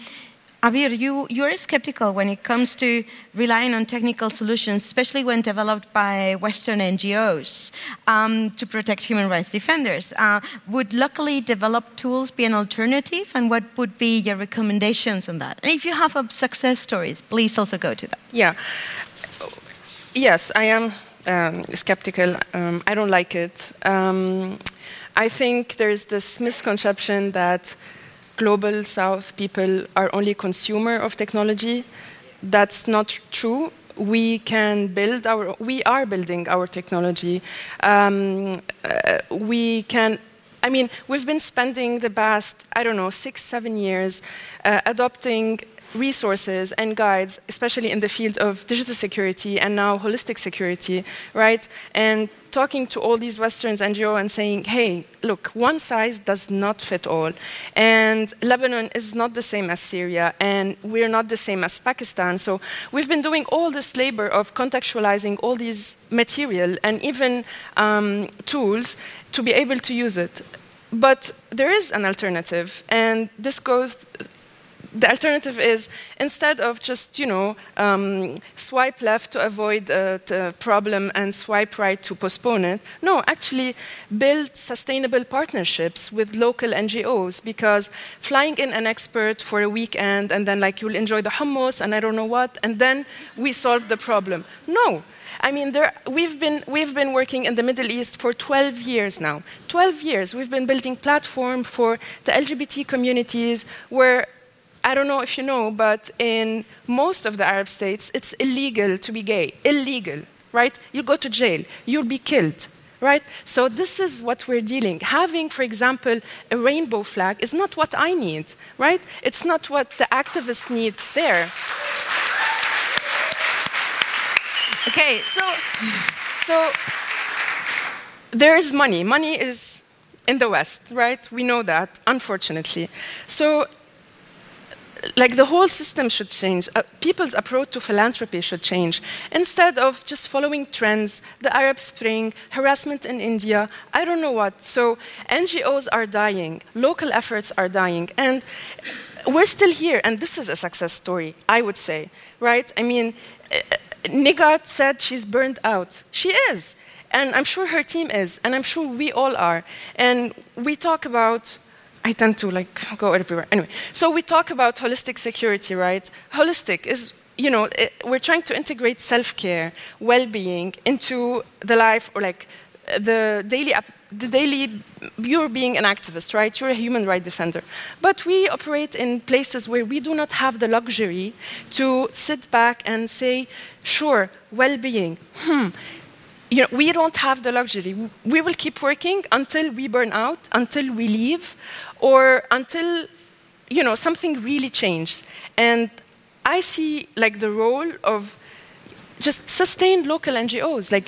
Abir, you, you're skeptical when it comes to relying on technical solutions, especially when developed by Western NGOs um, to protect human rights defenders. Uh, would locally developed tools be an alternative, and what would be your recommendations on that? And if you have success stories, please also go to that. Yeah. Yes, I am um, skeptical. Um, I don't like it. Um, I think there's this misconception that global south people are only consumer of technology. That's not true. We can build our, we are building our technology. Um, uh, we can I mean, we've been spending the past, I don't know, six, seven years uh, adopting resources and guides, especially in the field of digital security and now holistic security, right? And talking to all these Western NGO and saying, hey, look, one size does not fit all. And Lebanon is not the same as Syria, and we're not the same as Pakistan. So we've been doing all this labor of contextualizing all these material and even um, tools to be able to use it. But there is an alternative, and this goes the alternative is instead of just you know um, swipe left to avoid uh, the problem and swipe right to postpone it no actually build sustainable partnerships with local ngos because flying in an expert for a weekend and then like you'll enjoy the hummus and i don't know what and then we solve the problem no I mean, there, we've, been, we've been working in the Middle East for 12 years now. 12 years. We've been building platform for the LGBT communities where I don't know if you know, but in most of the Arab states, it's illegal to be gay. Illegal, right? You go to jail, you'll be killed, right? So this is what we're dealing. Having, for example, a rainbow flag is not what I need, right? It's not what the activist needs there. Okay, so, so there is money. Money is in the West, right? We know that, unfortunately. So like the whole system should change. Uh, people's approach to philanthropy should change. Instead of just following trends, the Arab Spring, harassment in India, I don't know what. So NGOs are dying, local efforts are dying, and we're still here. And this is a success story, I would say, right? I mean, uh, Nighat said she's burned out. She is. And I'm sure her team is. And I'm sure we all are. And we talk about I tend to like go everywhere. Anyway, so we talk about holistic security, right? Holistic is you know, it, we're trying to integrate self-care, well-being into the life or like the daily the daily you're being an activist right you're a human rights defender but we operate in places where we do not have the luxury to sit back and say sure well-being hmm you know, we don't have the luxury. We will keep working until we burn out, until we leave, or until you know something really changes. And I see like the role of just sustained local NGOs, like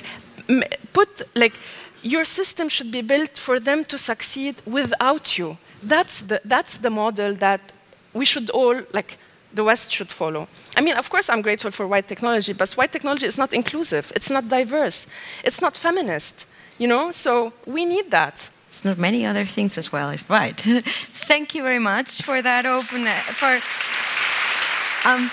put like your system should be built for them to succeed without you. That's the, that's the model that we should all, like, the West should follow. I mean, of course, I'm grateful for white technology, but white technology is not inclusive, it's not diverse, it's not feminist, you know? So we need that. It's not many other things as well, right? Thank you very much for that open, for. Um,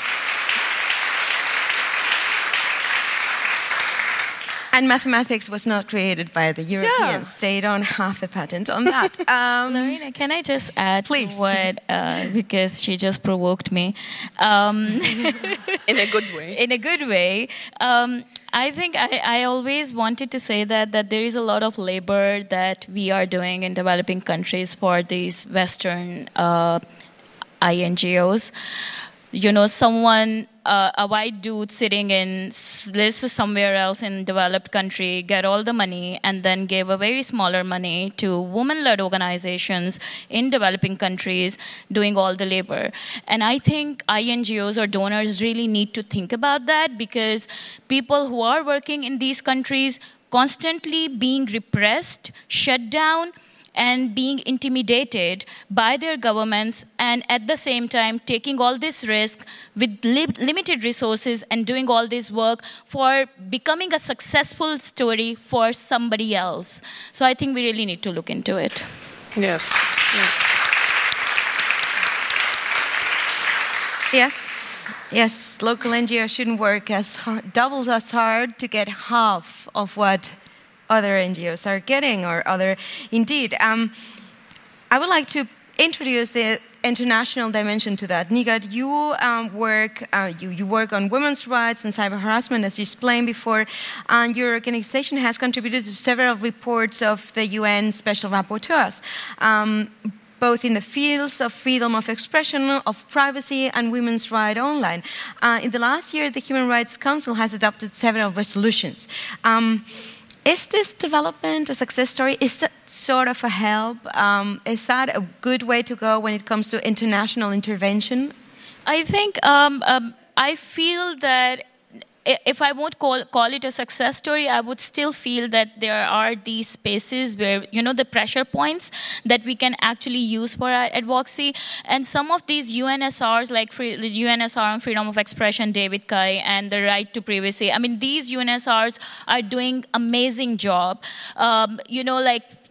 And mathematics was not created by the Europeans. Yeah. They don't have the patent on that. Um, Lorena, can I just add please. what, uh, because she just provoked me. Um, in a good way. In a good way. Um, I think I, I, always wanted to say that that there is a lot of labor that we are doing in developing countries for these Western uh, INGOs. You know, someone uh, a white dude sitting in this somewhere else in developed country get all the money and then give a very smaller money to women-led organizations in developing countries doing all the labor. And i think ingos or donors really need to think about that because people who are working in these countries constantly being repressed shut down and being intimidated by their governments and at the same time taking all this risk with li- limited resources and doing all this work for becoming a successful story for somebody else. So I think we really need to look into it. Yes. Yes. Yes. Yes, local NGOs shouldn't work as hard, doubles as hard to get half of what other NGOs are getting or other. Indeed, um, I would like to introduce the international dimension to that. Nighat, you um, work uh, you, you, work on women's rights and cyber harassment, as you explained before, and your organization has contributed to several reports of the UN Special Rapporteurs. Um, both in the fields of freedom of expression, of privacy, and women's rights online. Uh, in the last year, the Human Rights Council has adopted several resolutions. Um, is this development a success story? Is that sort of a help? Um, is that a good way to go when it comes to international intervention? I think um, um, I feel that if I won't call, call it a success story, I would still feel that there are these spaces where, you know, the pressure points that we can actually use for our advocacy. And some of these UNSRs, like free, UNSR on freedom of expression, David Kaye, and the right to privacy, I mean, these UNSRs are doing amazing job. Um, you know, like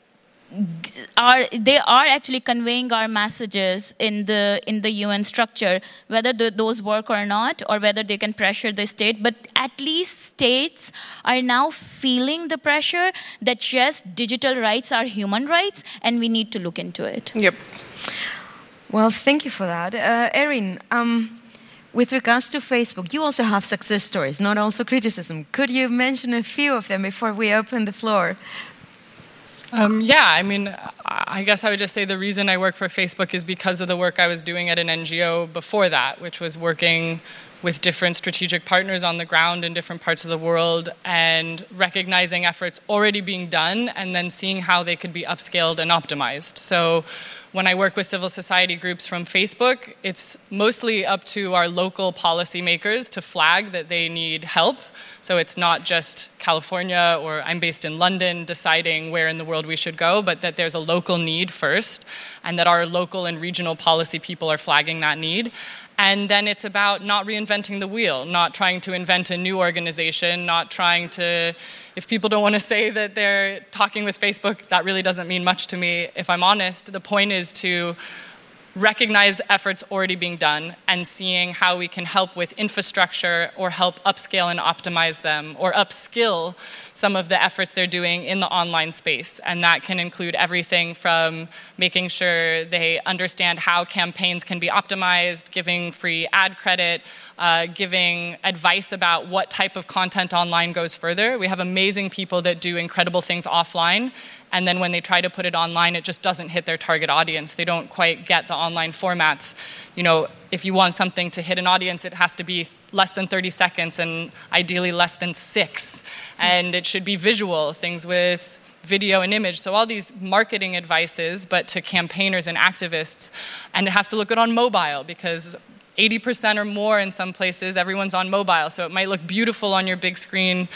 are they are actually conveying our messages in the in the UN structure, whether the, those work or not, or whether they can pressure the state. But at least states are now feeling the pressure that yes, digital rights are human rights, and we need to look into it. Yep. Well, thank you for that, uh, Erin. Um, with regards to Facebook, you also have success stories, not also criticism. Could you mention a few of them before we open the floor? Um, yeah, I mean, I guess I would just say the reason I work for Facebook is because of the work I was doing at an NGO before that, which was working with different strategic partners on the ground in different parts of the world and recognizing efforts already being done and then seeing how they could be upscaled and optimized. So when I work with civil society groups from Facebook, it's mostly up to our local policymakers to flag that they need help so it's not just California or I'm based in London deciding where in the world we should go, but that there's a local need first, and that our local and regional policy people are flagging that need. And then it's about not reinventing the wheel, not trying to invent a new organization, not trying to, if people don't want to say that they're talking with Facebook, that really doesn't mean much to me. If I'm honest, the point is to recognize efforts already being done and seeing how we can help with infrastructure or help upscale and optimize them or upskill some of the efforts they're doing in the online space. And that can include everything from making sure they understand how campaigns can be optimized, giving free ad credit, uh, giving advice about what type of content online goes further. We have amazing people that do incredible things offline, and then when they try to put it online, it just doesn't hit their target audience. They don't quite get the online formats. You know, if you want something to hit an audience, it has to be less than 30 seconds and ideally less than six. And it should be visual, things with video and image. So, all these marketing advices, but to campaigners and activists. And it has to look good on mobile because 80% or more in some places, everyone's on mobile. So, it might look beautiful on your big screen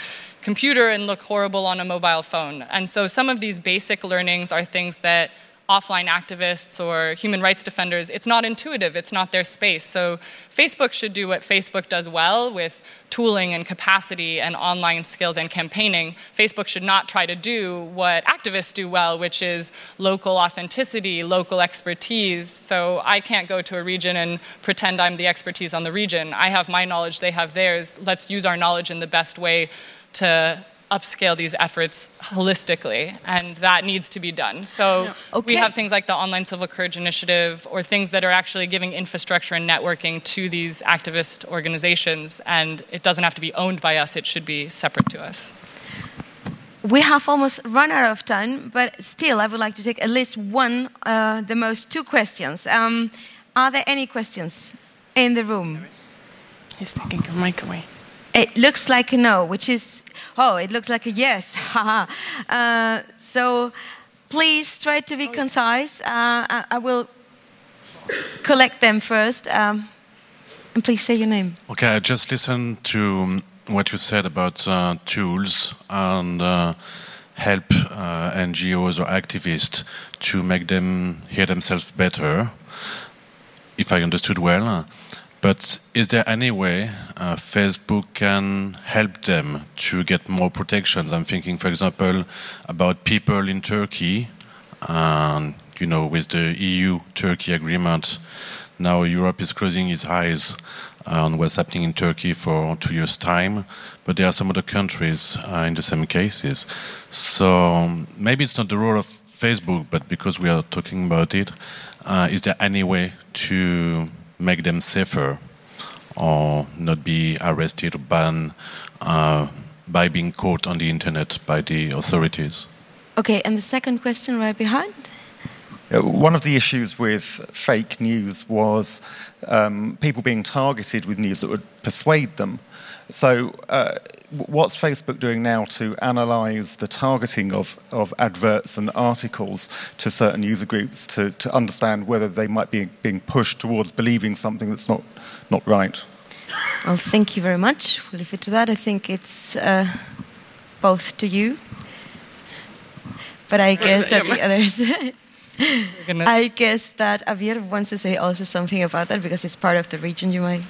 computer and look horrible on a mobile phone. And so, some of these basic learnings are things that offline activists or human rights defenders, it's not intuitive, it's not their space. So Facebook should do what Facebook does well with tooling and capacity and online skills and campaigning. Facebook should not try to do what activists do well, which is local authenticity, local expertise. So I can't go to a region and pretend I'm the expertise on the region. I have my knowledge, they have theirs. Let's use our knowledge in the best way to upscale these efforts holistically, and that needs to be done. So okay. we have things like the Online Civil Courage Initiative, or things that are actually giving infrastructure and networking to these activist organizations, and it doesn't have to be owned by us, it should be separate to us. We have almost run out of time, but still, I would like to take at least one, uh, the most two questions. Um, are there any questions in the room? He's taking your mic away. It looks like a no, which is, oh, it looks like a yes. uh, so please try to be concise. Uh, I, I, will collect them first. Um, and please say your name. Okay, I just listened to what you said about uh, tools and uh, help uh, NGOs or activists to make them hear themselves better, if I understood well. But is there any way uh, Facebook can help them to get more protections? I'm thinking, for example, about people in Turkey, and you know, with the EU-Turkey agreement, now Europe is closing its eyes on what's happening in Turkey for two years' time, but there are some other countries uh, in the same cases. So maybe it's not the role of Facebook, but because we are talking about it, uh, is there any way to make them safer or not be arrested or banned uh, by being caught on the internet by the authorities. Okay, and the second question right behind. One of the issues with fake news was um, people being targeted with news that would persuade them. So, uh, what's Facebook doing now to analyze the targeting of, of adverts and articles to certain user groups to, to understand whether they might be being pushed towards believing something that's not, not right? Well, thank you very much. We'll leave it to that. I think it's uh, both to you. But I guess that the others. I guess that Abir wants to say also something about that because it's part of the region you might.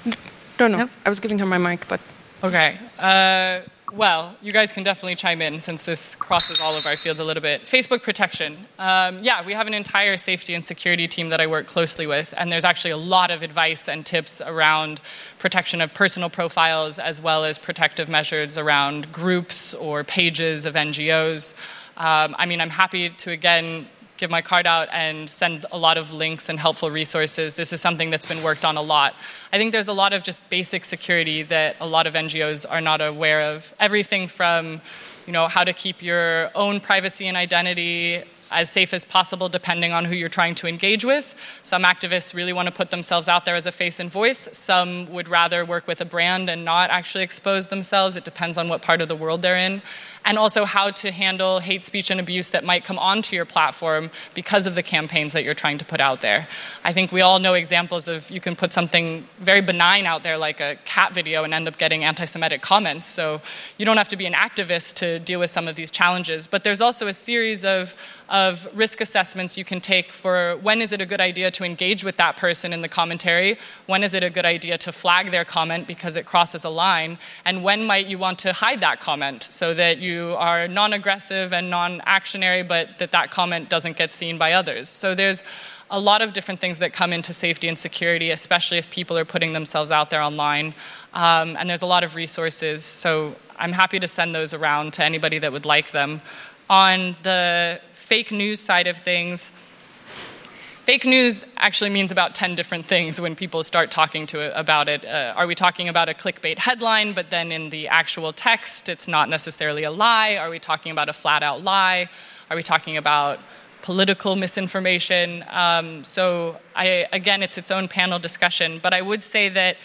No, no. I was giving her my mic, but Okay. Uh, well, you guys can definitely chime in since this crosses all of our fields a little bit. Facebook protection. Um, yeah, we have an entire safety and security team that I work closely with, and there's actually a lot of advice and tips around protection of personal profiles as well as protective measures around groups or pages of NGOs. Um, I mean, I'm happy to again give my card out and send a lot of links and helpful resources. This is something that's been worked on a lot. I think there's a lot of just basic security that a lot of NGOs are not aware of. Everything from, you know, how to keep your own privacy and identity as safe as possible depending on who you're trying to engage with. Some activists really want to put themselves out there as a face and voice. Some would rather work with a brand and not actually expose themselves. It depends on what part of the world they're in and also how to handle hate speech and abuse that might come onto your platform because of the campaigns that you're trying to put out there. I think we all know examples of you can put something very benign out there, like a cat video, and end up getting anti Semitic comments. So you don't have to be an activist to deal with some of these challenges. But there's also a series of of risk assessments you can take for when is it a good idea to engage with that person in the commentary, when is it a good idea to flag their comment because it crosses a line, and when might you want to hide that comment so that you are non aggressive and non actionary, but that that comment doesn't get seen by others. So there's a lot of different things that come into safety and security, especially if people are putting themselves out there online. Um, and there's a lot of resources, so I'm happy to send those around to anybody that would like them. On the fake news side of things, fake news actually means about 10 different things when people start talking to it, about it. Uh, are we talking about a clickbait headline, but then in the actual text, it's not necessarily a lie? Are we talking about a flat out lie? Are we talking about political misinformation? Um, so, I, again, it's its own panel discussion. But I would say that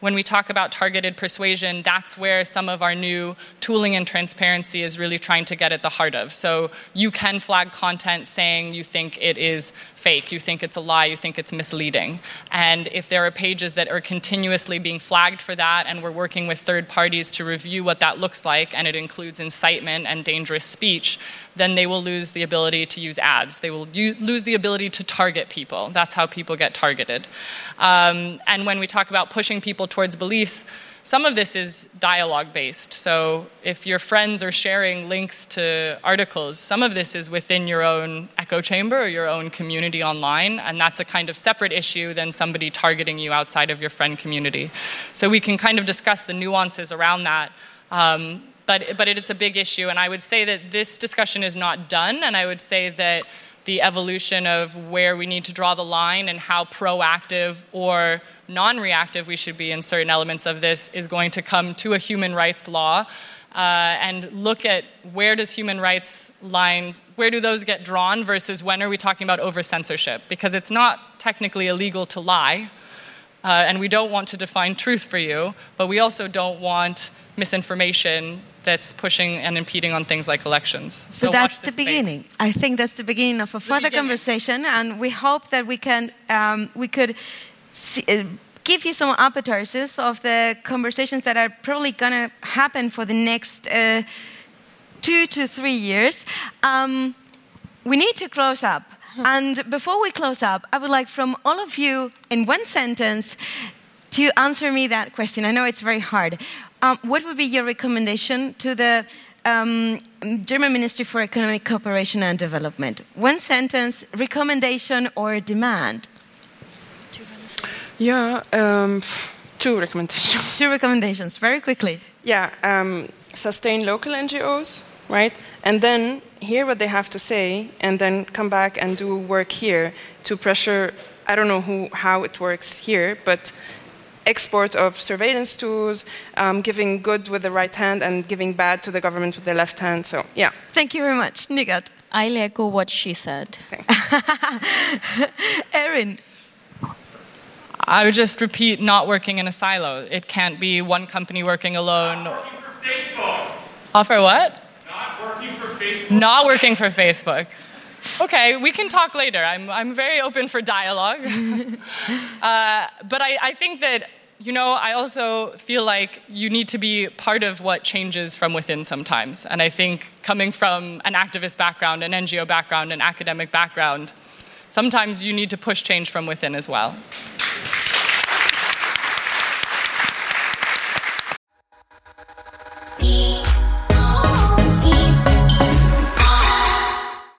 when we talk about targeted persuasion, that's where some of our new tooling and transparency is really trying to get at the heart of. So you can flag content saying you think it is fake, you think it's a lie, you think it's misleading. And if there are pages that are continuously being flagged for that, and we're working with third parties to review what that looks like, and it includes incitement and dangerous speech, then they will lose the ability to use ads. They will u- lose the ability to target people. That's how people get targeted. Um, and when we talk about pushing people towards beliefs, some of this is dialogue based. So if your friends are sharing links to articles, some of this is within your own echo chamber or your own community online, and that's a kind of separate issue than somebody targeting you outside of your friend community. So we can kind of discuss the nuances around that. Um, but, but it's a big issue, and I would say that this discussion is not done, and I would say that the evolution of where we need to draw the line and how proactive or non reactive we should be in certain elements of this is going to come to a human rights law. Uh, and look at where does human rights lines where do those get drawn versus when are we talking about over censorship because it's not technically illegal to lie uh, and we don't want to define truth for you but we also don't want misinformation that's pushing and impeding on things like elections. So, so that's the space. beginning. I think that's the beginning of a further conversation, and we hope that we can um, we could see, uh, give you some appetizers of the conversations that are probably going to happen for the next uh, two to three years. Um, we need to close up. And before we close up, I would like from all of you, in one sentence, to answer me that question. I know it's very hard. Um, what would be your recommendation to the um, German Ministry for Economic Cooperation and Development? One sentence, recommendation or demand? Yeah, um, two recommendations. Two recommendations, very quickly. Yeah, um, sustain local NGOs, right? And then hear what they have to say, and then come back and do work here to pressure. I don't know who, how it works here, but export of surveillance tools, um, giving good with the right hand and giving bad to the government with the left hand. So, yeah. Thank you very much. Nighat. I'll echo what she said. Erin. I would just repeat not working in a silo. It can't be one company working alone. Not working for Facebook. Offer what? Not working for Facebook. Not working for Facebook okay, we can talk later. I'm, I'm very open for dialogue. uh, but I, I think that, you know, I also feel like you need to be part of what changes from within sometimes. And I think coming from an activist background, an NGO background, an academic background, sometimes you need to push change from within as well. Yeah.